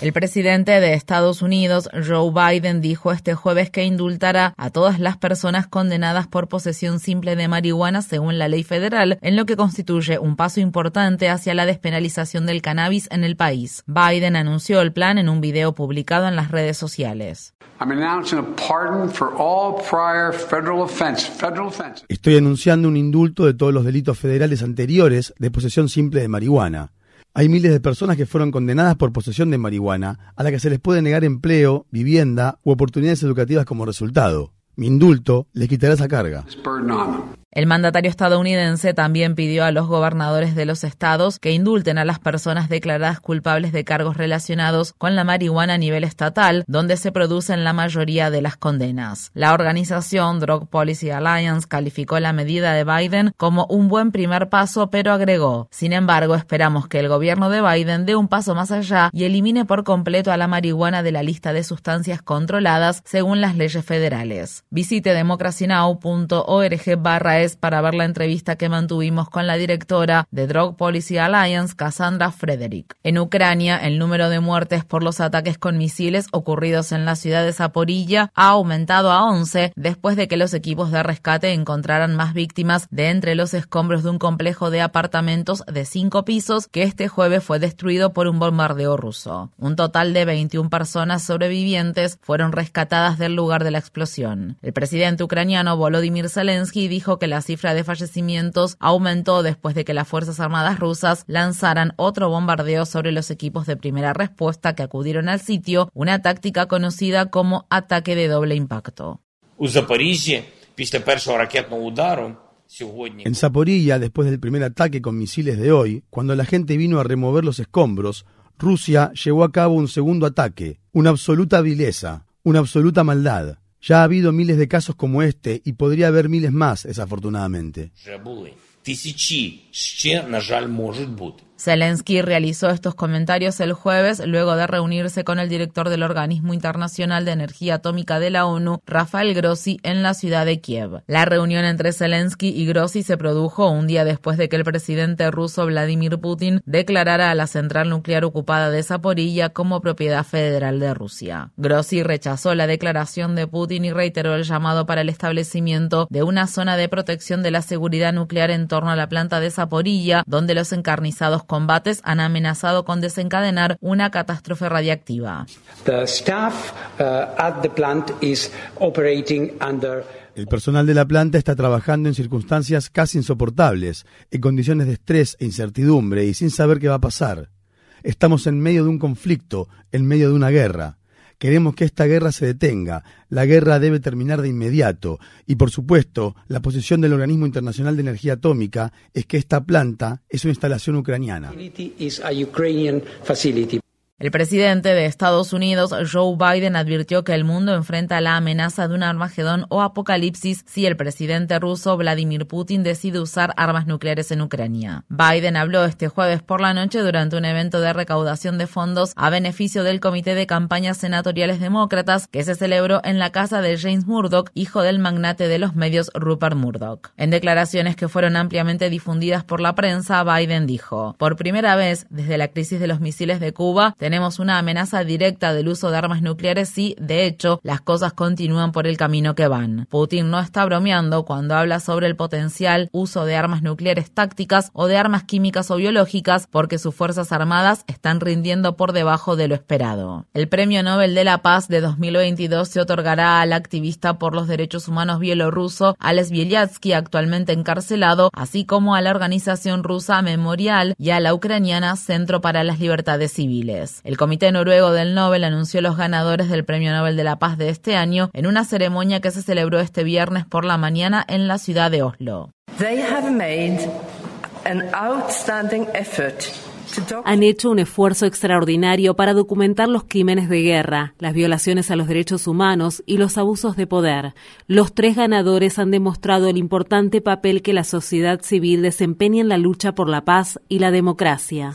El presidente de Estados Unidos, Joe Biden, dijo este jueves que indultará a todas las personas condenadas por posesión simple de marihuana según la ley federal, en lo que constituye un paso importante hacia la despenalización del cannabis en el país. Biden anunció el plan en un video publicado en las redes sociales. Estoy anunciando un indulto de todos los delitos federales anteriores de posesión simple de marihuana. Hay miles de personas que fueron condenadas por posesión de marihuana, a la que se les puede negar empleo, vivienda u oportunidades educativas como resultado. Mi indulto les quitará esa carga. El mandatario estadounidense también pidió a los gobernadores de los estados que indulten a las personas declaradas culpables de cargos relacionados con la marihuana a nivel estatal, donde se producen la mayoría de las condenas. La organización Drug Policy Alliance calificó la medida de Biden como un buen primer paso, pero agregó, sin embargo, esperamos que el gobierno de Biden dé un paso más allá y elimine por completo a la marihuana de la lista de sustancias controladas según las leyes federales. Visite democracynow.org barra para ver la entrevista que mantuvimos con la directora de Drug Policy Alliance, Cassandra Frederick. En Ucrania, el número de muertes por los ataques con misiles ocurridos en la ciudad de Zaporilla ha aumentado a 11 después de que los equipos de rescate encontraran más víctimas de entre los escombros de un complejo de apartamentos de cinco pisos que este jueves fue destruido por un bombardeo ruso. Un total de 21 personas sobrevivientes fueron rescatadas del lugar de la explosión. El presidente ucraniano Volodymyr Zelensky dijo que la cifra de fallecimientos aumentó después de que las Fuerzas Armadas rusas lanzaran otro bombardeo sobre los equipos de primera respuesta que acudieron al sitio, una táctica conocida como ataque de doble impacto. En Zaporilla, después del primer ataque con misiles de hoy, cuando la gente vino a remover los escombros, Rusia llevó a cabo un segundo ataque, una absoluta vileza, una absoluta maldad. Ya ha habido miles de casos como este y podría haber miles más, desafortunadamente. Zelensky realizó estos comentarios el jueves luego de reunirse con el director del Organismo Internacional de Energía Atómica de la ONU, Rafael Grossi, en la ciudad de Kiev. La reunión entre Zelensky y Grossi se produjo un día después de que el presidente ruso Vladimir Putin declarara a la central nuclear ocupada de Zaporilla como propiedad federal de Rusia. Grossi rechazó la declaración de Putin y reiteró el llamado para el establecimiento de una zona de protección de la seguridad nuclear en torno a la planta de Zaporilla, donde los encarnizados combates han amenazado con desencadenar una catástrofe radiactiva. El personal de la planta está trabajando en circunstancias casi insoportables, en condiciones de estrés e incertidumbre y sin saber qué va a pasar. Estamos en medio de un conflicto, en medio de una guerra. Queremos que esta guerra se detenga. La guerra debe terminar de inmediato. Y por supuesto, la posición del Organismo Internacional de Energía Atómica es que esta planta es una instalación ucraniana. El presidente de Estados Unidos, Joe Biden, advirtió que el mundo enfrenta la amenaza de un armagedón o apocalipsis si el presidente ruso Vladimir Putin decide usar armas nucleares en Ucrania. Biden habló este jueves por la noche durante un evento de recaudación de fondos a beneficio del Comité de Campañas Senatoriales Demócratas que se celebró en la casa de James Murdoch, hijo del magnate de los medios Rupert Murdoch. En declaraciones que fueron ampliamente difundidas por la prensa, Biden dijo, por primera vez desde la crisis de los misiles de Cuba, tenemos una amenaza directa del uso de armas nucleares y, de hecho, las cosas continúan por el camino que van. Putin no está bromeando cuando habla sobre el potencial uso de armas nucleares tácticas o de armas químicas o biológicas porque sus Fuerzas Armadas están rindiendo por debajo de lo esperado. El Premio Nobel de la Paz de 2022 se otorgará al activista por los derechos humanos bielorruso Alex Bielyatsky, actualmente encarcelado, así como a la organización rusa Memorial y a la ucraniana Centro para las Libertades Civiles. El Comité Noruego del Nobel anunció los ganadores del Premio Nobel de la Paz de este año en una ceremonia que se celebró este viernes por la mañana en la ciudad de Oslo. Han hecho un esfuerzo extraordinario para documentar los crímenes de guerra, las violaciones a los derechos humanos y los abusos de poder. Los tres ganadores han demostrado el importante papel que la sociedad civil desempeña en la lucha por la paz y la democracia.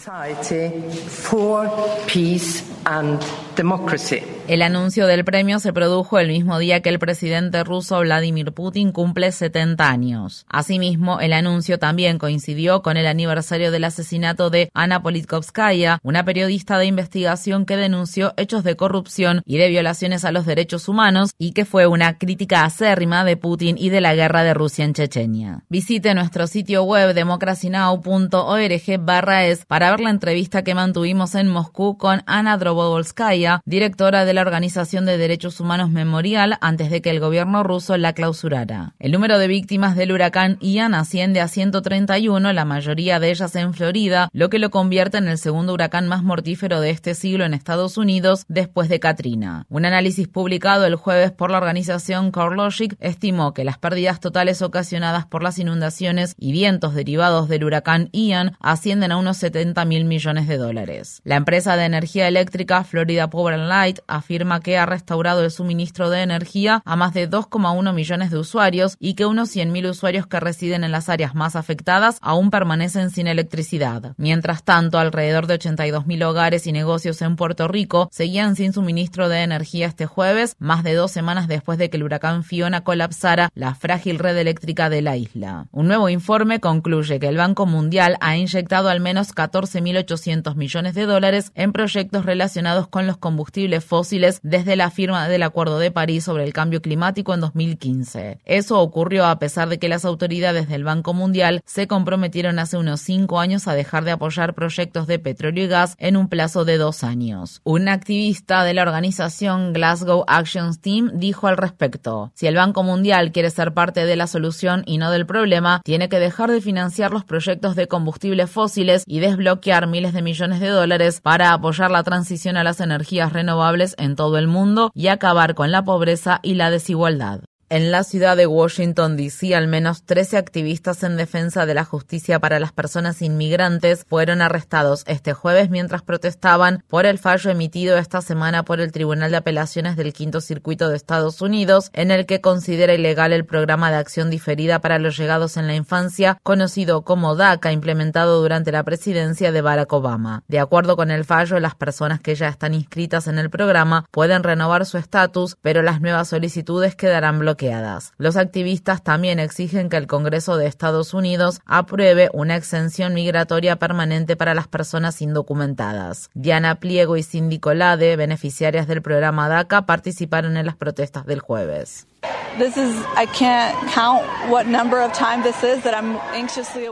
El anuncio del premio se produjo el mismo día que el presidente ruso Vladimir Putin cumple 70 años. Asimismo, el anuncio también coincidió con el aniversario del asesinato de Ana Politkovskaya, una periodista de investigación que denunció hechos de corrupción y de violaciones a los derechos humanos y que fue una crítica acérrima de Putin y de la guerra de Rusia en Chechenia. Visite nuestro sitio web democracynow.org barra es para ver la entrevista que mantuvimos en Moscú con Ana Drobovolskaya, directora de la Organización de Derechos Humanos Memorial antes de que el gobierno ruso la clausurara. El número de víctimas del huracán Ian asciende a 131, la mayoría de ellas en Florida, lo que lo convierte en el segundo huracán más mortífero de este siglo en Estados Unidos después de Katrina. Un análisis publicado el jueves por la organización CoreLogic estimó que las pérdidas totales ocasionadas por las inundaciones y vientos derivados del huracán Ian ascienden a unos 70 mil millones de dólares. La empresa de energía eléctrica Florida Power and Light afirma que ha restaurado el suministro de energía a más de 2,1 millones de usuarios y que unos 100.000 usuarios que residen en las áreas más afectadas aún permanecen sin electricidad. Mientras tanto, alrededor de 82.000 hogares y negocios en Puerto Rico seguían sin suministro de energía este jueves, más de dos semanas después de que el huracán Fiona colapsara la frágil red eléctrica de la isla. Un nuevo informe concluye que el Banco Mundial ha inyectado al menos 14.800 millones de dólares en proyectos relacionados con los combustibles fósiles desde la firma del Acuerdo de París sobre el cambio climático en 2015. Eso ocurrió a pesar de que las autoridades del Banco Mundial se comprometieron hace unos cinco años a dejar de apoyar proyectos de petróleo y gas en un plazo de dos años. Un activista de la organización Glasgow Actions Team dijo al respecto, si el Banco Mundial quiere ser parte de la solución y no del problema, tiene que dejar de financiar los proyectos de combustibles fósiles y desbloquear miles de millones de dólares para apoyar la transición a las energías renovables en todo el mundo y acabar con la pobreza y la desigualdad. En la ciudad de Washington, D.C., al menos 13 activistas en defensa de la justicia para las personas inmigrantes fueron arrestados este jueves mientras protestaban por el fallo emitido esta semana por el Tribunal de Apelaciones del Quinto Circuito de Estados Unidos, en el que considera ilegal el programa de acción diferida para los llegados en la infancia, conocido como DACA, implementado durante la presidencia de Barack Obama. De acuerdo con el fallo, las personas que ya están inscritas en el programa pueden renovar su estatus, pero las nuevas solicitudes quedarán bloqueadas los activistas también exigen que el Congreso de Estados Unidos apruebe una exención migratoria permanente para las personas indocumentadas. Diana Pliego y Cindy Colade, beneficiarias del programa DACA, participaron en las protestas del jueves.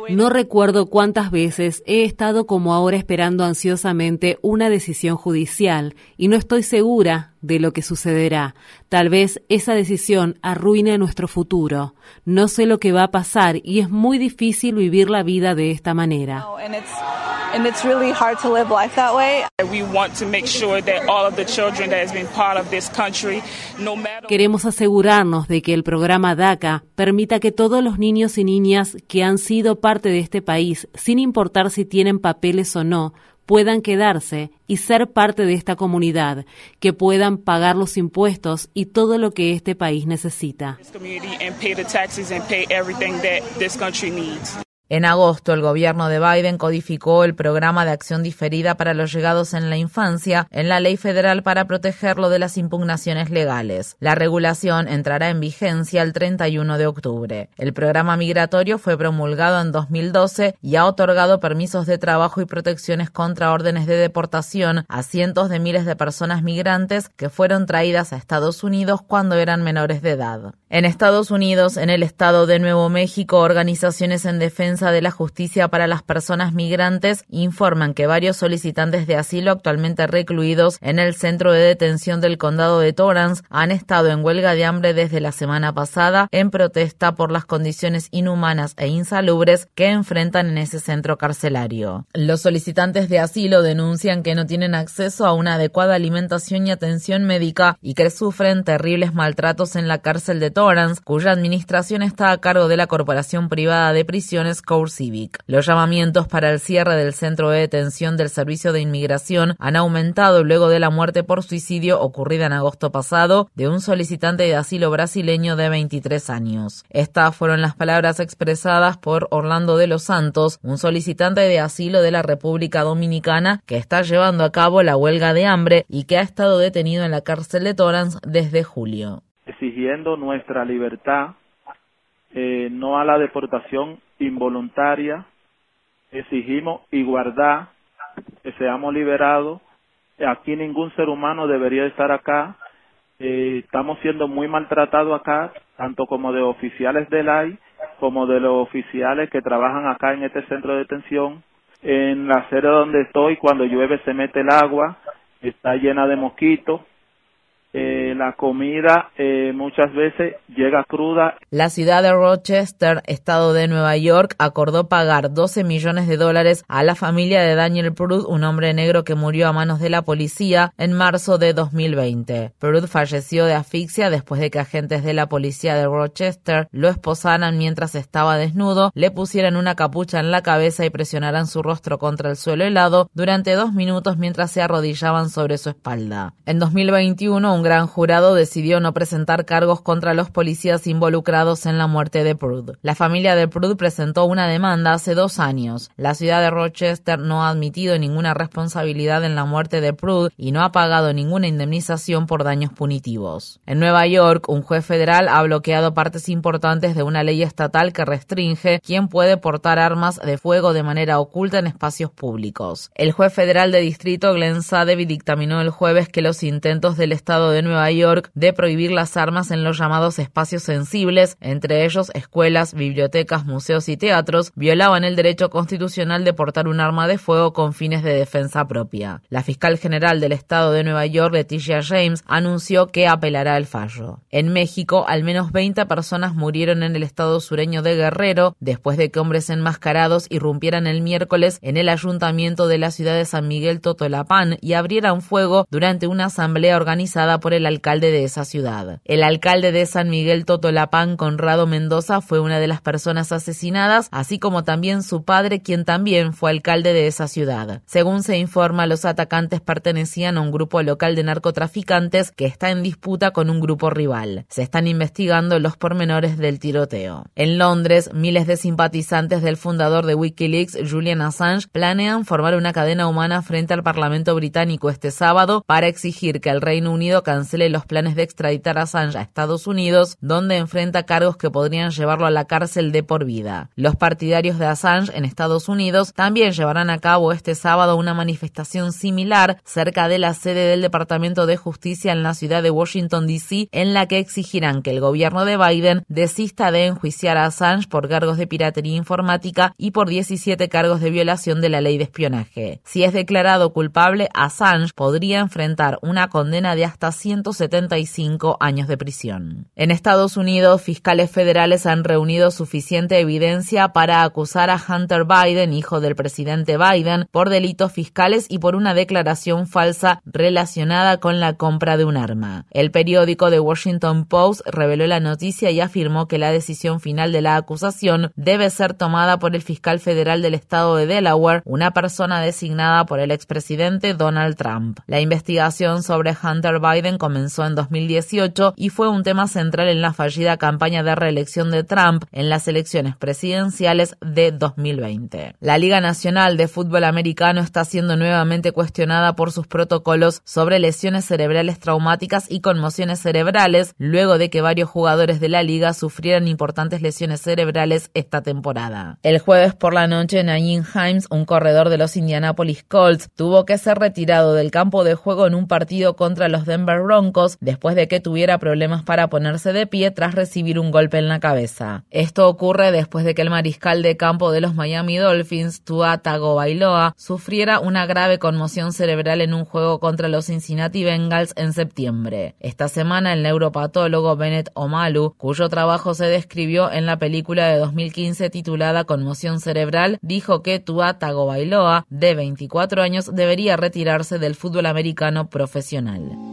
No recuerdo cuántas veces he estado como ahora esperando ansiosamente una decisión judicial y no estoy segura de lo que sucederá. Tal vez esa decisión arruine nuestro futuro. No sé lo que va a pasar y es muy difícil vivir la vida de esta manera. and it's really hard to live life that way. We want to make sure that all of the children that has been part of this country, no matter Queremos asegurarnos de que el programa DACA permita que todos los niños y niñas que han sido parte de este país, sin importar si tienen papeles o no, puedan quedarse y ser parte de esta comunidad, que puedan pagar los impuestos y todo lo que este país necesita. En agosto, el gobierno de Biden codificó el programa de acción diferida para los llegados en la infancia en la ley federal para protegerlo de las impugnaciones legales. La regulación entrará en vigencia el 31 de octubre. El programa migratorio fue promulgado en 2012 y ha otorgado permisos de trabajo y protecciones contra órdenes de deportación a cientos de miles de personas migrantes que fueron traídas a Estados Unidos cuando eran menores de edad. En Estados Unidos, en el estado de Nuevo México, organizaciones en defensa de la justicia para las personas migrantes informan que varios solicitantes de asilo actualmente recluidos en el centro de detención del condado de Torrance han estado en huelga de hambre desde la semana pasada en protesta por las condiciones inhumanas e insalubres que enfrentan en ese centro carcelario. Los solicitantes de asilo denuncian que no tienen acceso a una adecuada alimentación y atención médica y que sufren terribles maltratos en la cárcel de Torrance, cuya administración está a cargo de la corporación privada de prisiones Los llamamientos para el cierre del centro de detención del Servicio de Inmigración han aumentado luego de la muerte por suicidio ocurrida en agosto pasado de un solicitante de asilo brasileño de 23 años. Estas fueron las palabras expresadas por Orlando de los Santos, un solicitante de asilo de la República Dominicana que está llevando a cabo la huelga de hambre y que ha estado detenido en la cárcel de Torrance desde julio. Exigiendo nuestra libertad, eh, no a la deportación involuntaria, exigimos igualdad, que seamos liberados. Aquí ningún ser humano debería estar acá. Eh, estamos siendo muy maltratados acá, tanto como de oficiales del AI como de los oficiales que trabajan acá en este centro de detención. En la sede donde estoy, cuando llueve se mete el agua, está llena de mosquitos, eh, la comida eh, muchas veces llega cruda. La ciudad de Rochester, estado de Nueva York, acordó pagar 12 millones de dólares a la familia de Daniel Prud, un hombre negro que murió a manos de la policía en marzo de 2020. Prud falleció de asfixia después de que agentes de la policía de Rochester lo esposaran mientras estaba desnudo, le pusieran una capucha en la cabeza y presionaran su rostro contra el suelo helado durante dos minutos mientras se arrodillaban sobre su espalda. En 2021, un gran jurado decidió no presentar cargos contra los policías involucrados en la muerte de Prud. La familia de Prud presentó una demanda hace dos años. La ciudad de Rochester no ha admitido ninguna responsabilidad en la muerte de Prud y no ha pagado ninguna indemnización por daños punitivos. En Nueva York, un juez federal ha bloqueado partes importantes de una ley estatal que restringe quién puede portar armas de fuego de manera oculta en espacios públicos. El juez federal de distrito Glenn Sadevi dictaminó el jueves que los intentos del Estado de Nueva York de prohibir las armas en los llamados espacios sensibles, entre ellos escuelas, bibliotecas, museos y teatros, violaban el derecho constitucional de portar un arma de fuego con fines de defensa propia. La fiscal general del Estado de Nueva York, Leticia James, anunció que apelará el fallo. En México, al menos 20 personas murieron en el estado sureño de Guerrero después de que hombres enmascarados irrumpieran el miércoles en el ayuntamiento de la ciudad de San Miguel Totolapán y abrieran fuego durante una asamblea organizada por el alcalde de esa ciudad. El alcalde de San Miguel Totolapán, Conrado Mendoza, fue una de las personas asesinadas, así como también su padre, quien también fue alcalde de esa ciudad. Según se informa, los atacantes pertenecían a un grupo local de narcotraficantes que está en disputa con un grupo rival. Se están investigando los pormenores del tiroteo. En Londres, miles de simpatizantes del fundador de Wikileaks, Julian Assange, planean formar una cadena humana frente al Parlamento británico este sábado para exigir que el Reino Unido cancele los planes de extraditar a Assange a Estados Unidos, donde enfrenta cargos que podrían llevarlo a la cárcel de por vida. Los partidarios de Assange en Estados Unidos también llevarán a cabo este sábado una manifestación similar cerca de la sede del Departamento de Justicia en la ciudad de Washington, D.C., en la que exigirán que el gobierno de Biden desista de enjuiciar a Assange por cargos de piratería informática y por 17 cargos de violación de la ley de espionaje. Si es declarado culpable, Assange podría enfrentar una condena de hasta 175 años de prisión. En Estados Unidos, fiscales federales han reunido suficiente evidencia para acusar a Hunter Biden, hijo del presidente Biden, por delitos fiscales y por una declaración falsa relacionada con la compra de un arma. El periódico The Washington Post reveló la noticia y afirmó que la decisión final de la acusación debe ser tomada por el fiscal federal del estado de Delaware, una persona designada por el expresidente Donald Trump. La investigación sobre Hunter Biden comenzó en 2018 y fue un tema central en la fallida campaña de reelección de Trump en las elecciones presidenciales de 2020. La Liga Nacional de Fútbol Americano está siendo nuevamente cuestionada por sus protocolos sobre lesiones cerebrales traumáticas y conmociones cerebrales, luego de que varios jugadores de la liga sufrieran importantes lesiones cerebrales esta temporada. El jueves por la noche, Nayin Himes, un corredor de los Indianapolis Colts, tuvo que ser retirado del campo de juego en un partido contra los Denver Broncos después de que tuviera problemas para ponerse de pie tras recibir un golpe en la cabeza. Esto ocurre después de que el mariscal de campo de los Miami Dolphins, Tua Tagovailoa, sufriera una grave conmoción cerebral en un juego contra los Cincinnati Bengals en septiembre. Esta semana el neuropatólogo Bennett Omalu, cuyo trabajo se describió en la película de 2015 titulada Conmoción cerebral, dijo que Tua Tagovailoa, de 24 años, debería retirarse del fútbol americano profesional.